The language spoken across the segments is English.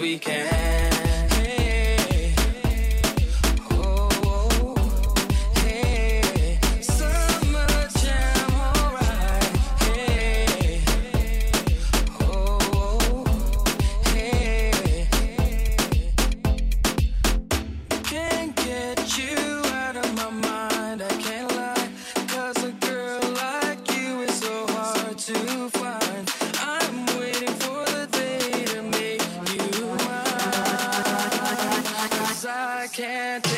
we can. Hey, oh, hey. Summer jam, alright. Hey, oh, hey. Can't get you. can't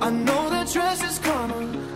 I know the dress is coming.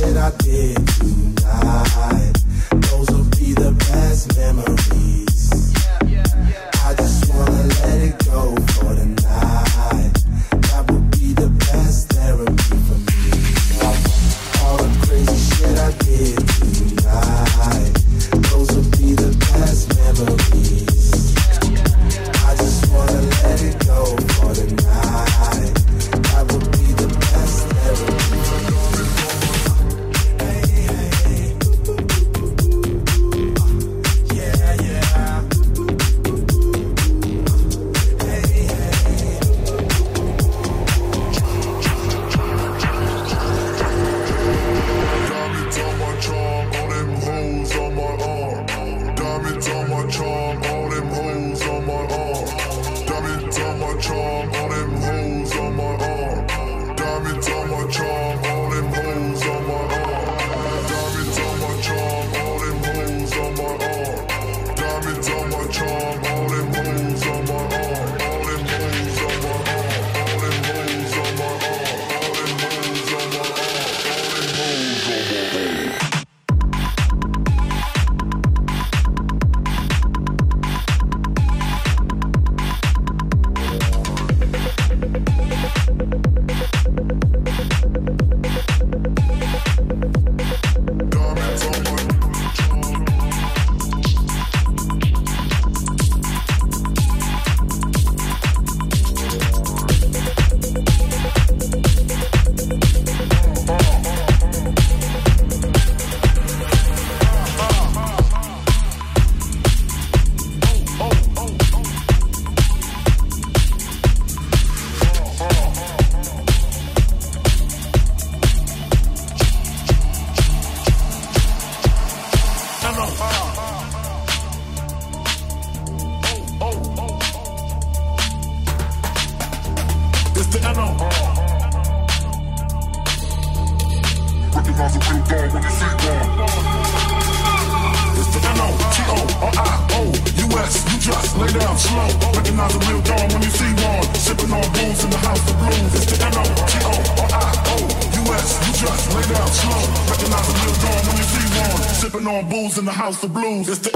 that I did tonight. Those will be the best memories. House of blues. It's the